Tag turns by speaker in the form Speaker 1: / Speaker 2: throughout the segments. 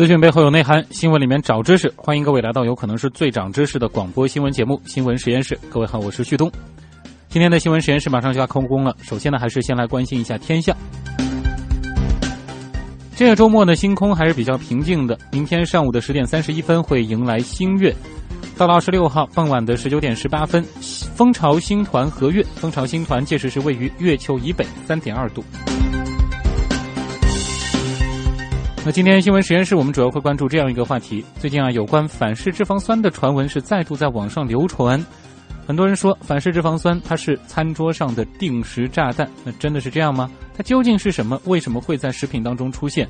Speaker 1: 资讯背后有内涵，新闻里面找知识。欢迎各位来到有可能是最长知识的广播新闻节目《新闻实验室》。各位好，我是旭东。今天的新闻实验室马上就要开工了。首先呢，还是先来关心一下天象。这个周末呢，星空还是比较平静的。明天上午的十点三十一分会迎来新月，到了二十六号傍晚的十九点十八分，蜂巢星团合月。蜂巢星团届时是位于月球以北三点二度。那今天新闻实验室，我们主要会关注这样一个话题：最近啊，有关反式脂肪酸的传闻是再度在网上流传。很多人说反式脂肪酸它是餐桌上的定时炸弹，那真的是这样吗？它究竟是什么？为什么会在食品当中出现？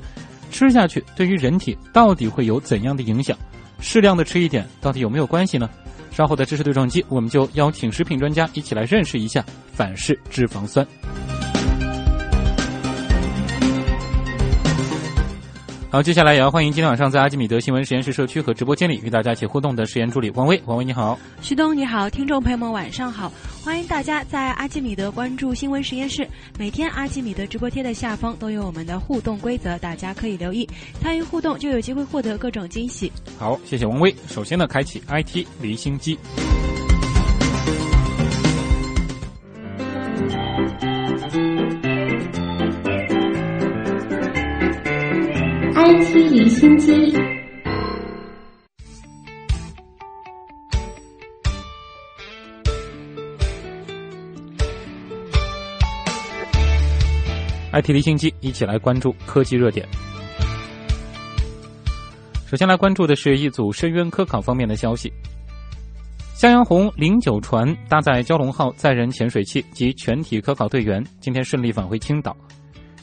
Speaker 1: 吃下去对于人体到底会有怎样的影响？适量的吃一点到底有没有关系呢？稍后的知识对撞机，我们就邀请食品专家一起来认识一下反式脂肪酸。好，接下来也要欢迎今天晚上在阿基米德新闻实验室社区和直播间里与大家一起互动的实验助理王威。王威你好，
Speaker 2: 徐东你好，听众朋友们晚上好，欢迎大家在阿基米德关注新闻实验室。每天阿基米德直播贴的下方都有我们的互动规则，大家可以留意参与互动，就有机会获得各种惊喜。
Speaker 1: 好，谢谢王威。首先呢，开启 IT 离心机。
Speaker 3: IT 离心机。
Speaker 1: IT 离心机，一起来关注科技热点。首先来关注的是一组深渊科考方面的消息。向阳红零九船搭载蛟龙号载人潜水器及全体科考队员，今天顺利返回青岛。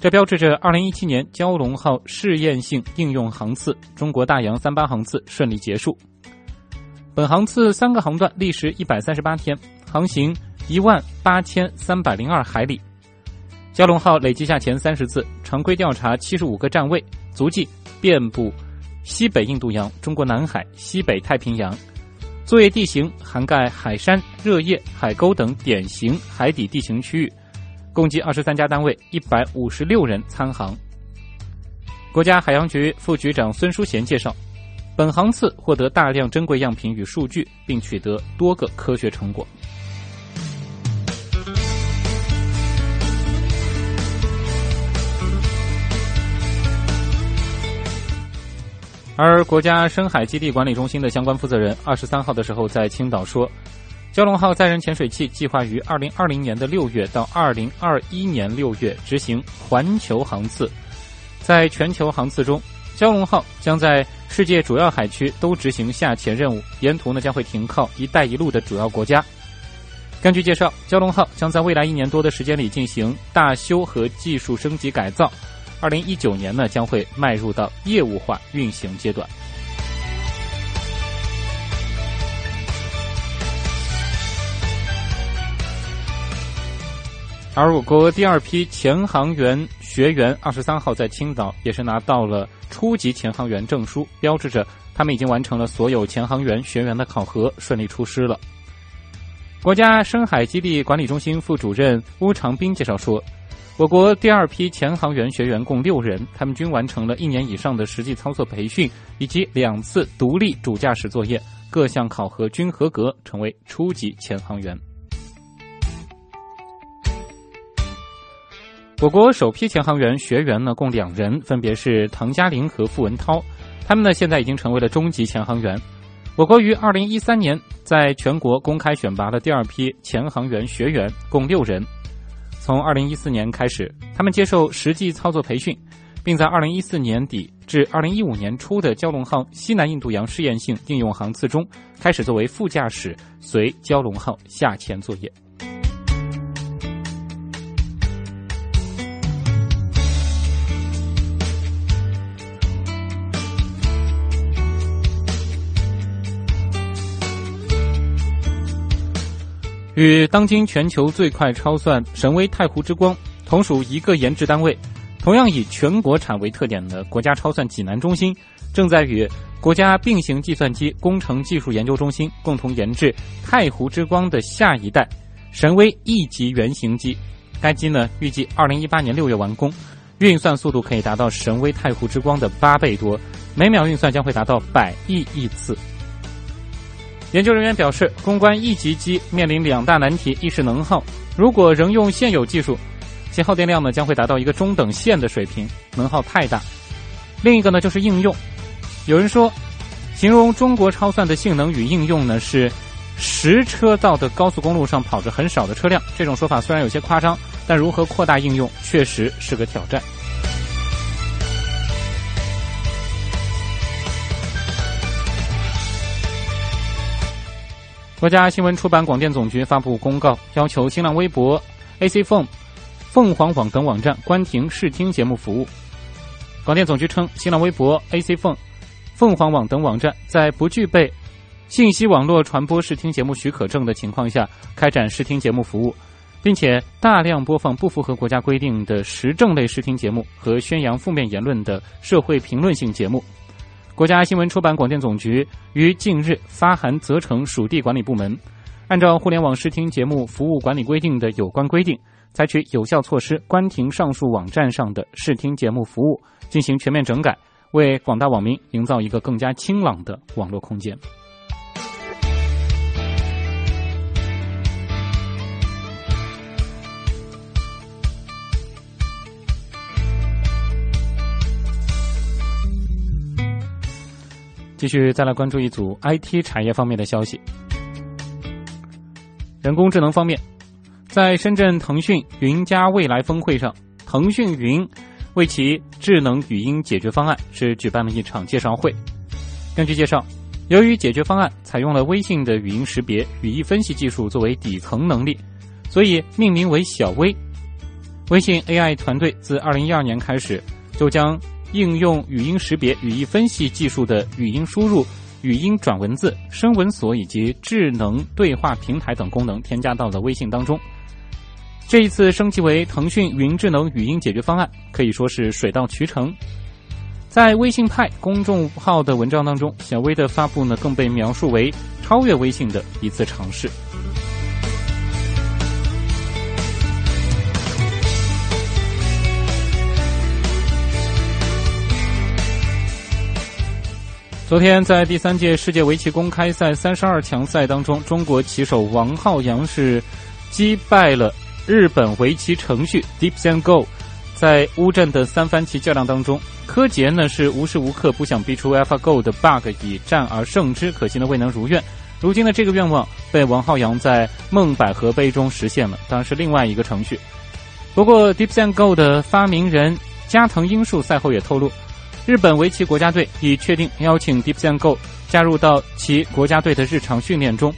Speaker 1: 这标志着2017年蛟龙号试验性应用航次中国大洋三八航次顺利结束。本航次三个航段历时138天，航行18302海里。蛟龙号累计下潜三十次，常规调查七十五个站位，足迹遍布西北印度洋、中国南海、西北太平洋。作业地形涵盖海山、热液、海沟等典型海底地形区域。共计二十三家单位，一百五十六人参航。国家海洋局副局长孙淑贤介绍，本航次获得大量珍贵样品与数据，并取得多个科学成果。而国家深海基地管理中心的相关负责人二十三号的时候在青岛说。蛟龙号载人潜水器计划于二零二零年的六月到二零二一年六月执行环球航次，在全球航次中，蛟龙号将在世界主要海区都执行下潜任务，沿途呢将会停靠“一带一路”的主要国家。根据介绍，蛟龙号将在未来一年多的时间里进行大修和技术升级改造，二零一九年呢将会迈入到业务化运行阶段。而我国第二批潜航员学员二十三号在青岛也是拿到了初级潜航员证书，标志着他们已经完成了所有潜航员学员的考核，顺利出师了。国家深海基地管理中心副主任乌长斌介绍说，我国第二批潜航员学员共六人，他们均完成了一年以上的实际操作培训以及两次独立主驾驶作业，各项考核均合格，成为初级潜航员。我国首批潜航员学员呢，共两人，分别是唐嘉林和傅文涛，他们呢现在已经成为了中级潜航员。我国于二零一三年在全国公开选拔了第二批潜航员学员，共六人。从二零一四年开始，他们接受实际操作培训，并在二零一四年底至二零一五年初的蛟龙号西南印度洋试验性应用航次中，开始作为副驾驶随蛟龙号下潜作业。与当今全球最快超算神威太湖之光同属一个研制单位，同样以全国产为特点的国家超算济南中心，正在与国家并行计算机工程技术研究中心共同研制太湖之光的下一代神威 E 级原型机。该机呢，预计二零一八年六月完工，运算速度可以达到神威太湖之光的八倍多，每秒运算将会达到百亿亿次。研究人员表示，攻关一级机面临两大难题：一是能耗，如果仍用现有技术，其耗电量呢将会达到一个中等线的水平，能耗太大；另一个呢就是应用。有人说，形容中国超算的性能与应用呢是十车道的高速公路上跑着很少的车辆。这种说法虽然有些夸张，但如何扩大应用确实是个挑战。国家新闻出版广电总局发布公告，要求新浪微博、AC Phone、凤凰网等网站关停视听节目服务。广电总局称，新浪微博、AC Phone、凤凰网等网站在不具备信息网络传播视听节目许可证的情况下开展视听节目服务，并且大量播放不符合国家规定的时政类视听节目和宣扬负面言论的社会评论性节目。国家新闻出版广电总局于近日发函责成属地管理部门，按照《互联网视听节目服务管理规定》的有关规定，采取有效措施，关停上述网站上的视听节目服务，进行全面整改，为广大网民营造一个更加清朗的网络空间。继续再来关注一组 IT 产业方面的消息。人工智能方面，在深圳腾讯云加未来峰会上，腾讯云为其智能语音解决方案是举办了一场介绍会。根据介绍，由于解决方案采用了微信的语音识别、语义分析技术作为底层能力，所以命名为小微。微信 AI 团队自2012年开始就将应用语音识别、语义分析技术的语音输入、语音转文字、声纹锁以及智能对话平台等功能添加到了微信当中。这一次升级为腾讯云智能语音解决方案，可以说是水到渠成。在微信派公众号的文章当中，小微的发布呢更被描述为超越微信的一次尝试。昨天，在第三届世界围棋公开赛三十二强赛当中，中国棋手王浩洋是击败了日本围棋程序 DeepSenGo。在乌镇的三番棋较量当中，柯洁呢是无时无刻不想逼出 AlphaGo 的 bug 以战而胜之，可惜呢未能如愿。如今的这个愿望被王浩洋在梦百合杯中实现了，当然是另外一个程序。不过 DeepSenGo 的发明人加藤英树赛后也透露。日本围棋国家队已确定邀请 DeepSenGo 加入到其国家队的日常训练中，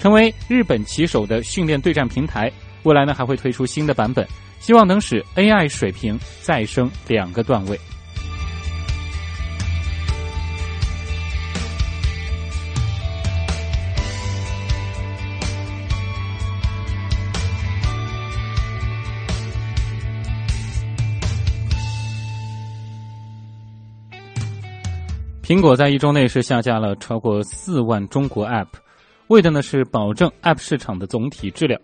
Speaker 1: 成为日本棋手的训练对战平台。未来呢还会推出新的版本，希望能使 AI 水平再升两个段位。苹果在一周内是下架了超过四万中国 App，为的呢是保证 App 市场的总体质量。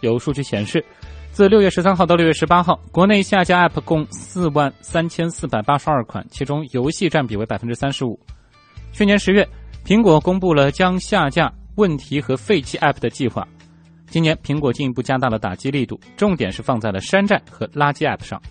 Speaker 1: 有数据显示，自六月十三号到六月十八号，国内下架 App 共四万三千四百八十二款，其中游戏占比为百分之三十五。去年十月，苹果公布了将下架问题和废弃 App 的计划。今年，苹果进一步加大了打击力度，重点是放在了山寨和垃圾 App 上。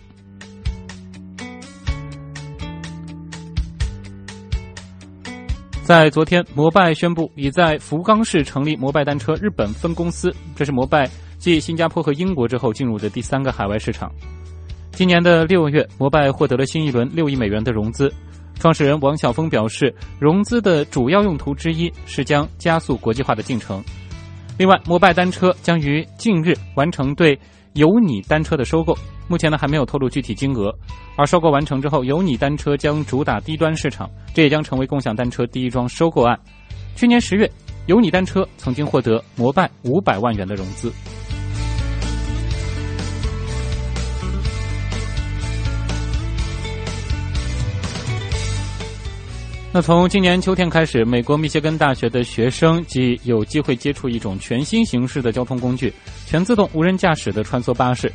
Speaker 1: 在昨天，摩拜宣布已在福冈市成立摩拜单车日本分公司，这是摩拜继新加坡和英国之后进入的第三个海外市场。今年的六月，摩拜获得了新一轮六亿美元的融资。创始人王晓峰表示，融资的主要用途之一是将加速国际化的进程。另外，摩拜单车将于近日完成对有你单车的收购。目前呢还没有透露具体金额，而收购完成之后，有你单车将主打低端市场，这也将成为共享单车第一桩收购案。去年十月，有你单车曾经获得摩拜五百万元的融资。那从今年秋天开始，美国密歇根大学的学生即有机会接触一种全新形式的交通工具——全自动无人驾驶的穿梭巴士。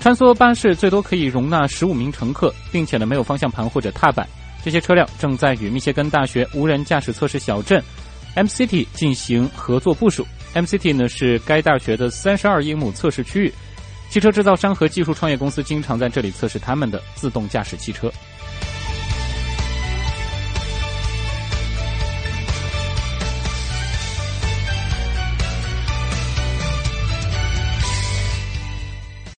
Speaker 1: 穿梭巴士最多可以容纳十五名乘客，并且呢没有方向盘或者踏板。这些车辆正在与密歇根大学无人驾驶测试小镇 MCT 进行合作部署。MCT 呢是该大学的三十二英亩测试区域，汽车制造商和技术创业公司经常在这里测试他们的自动驾驶汽车。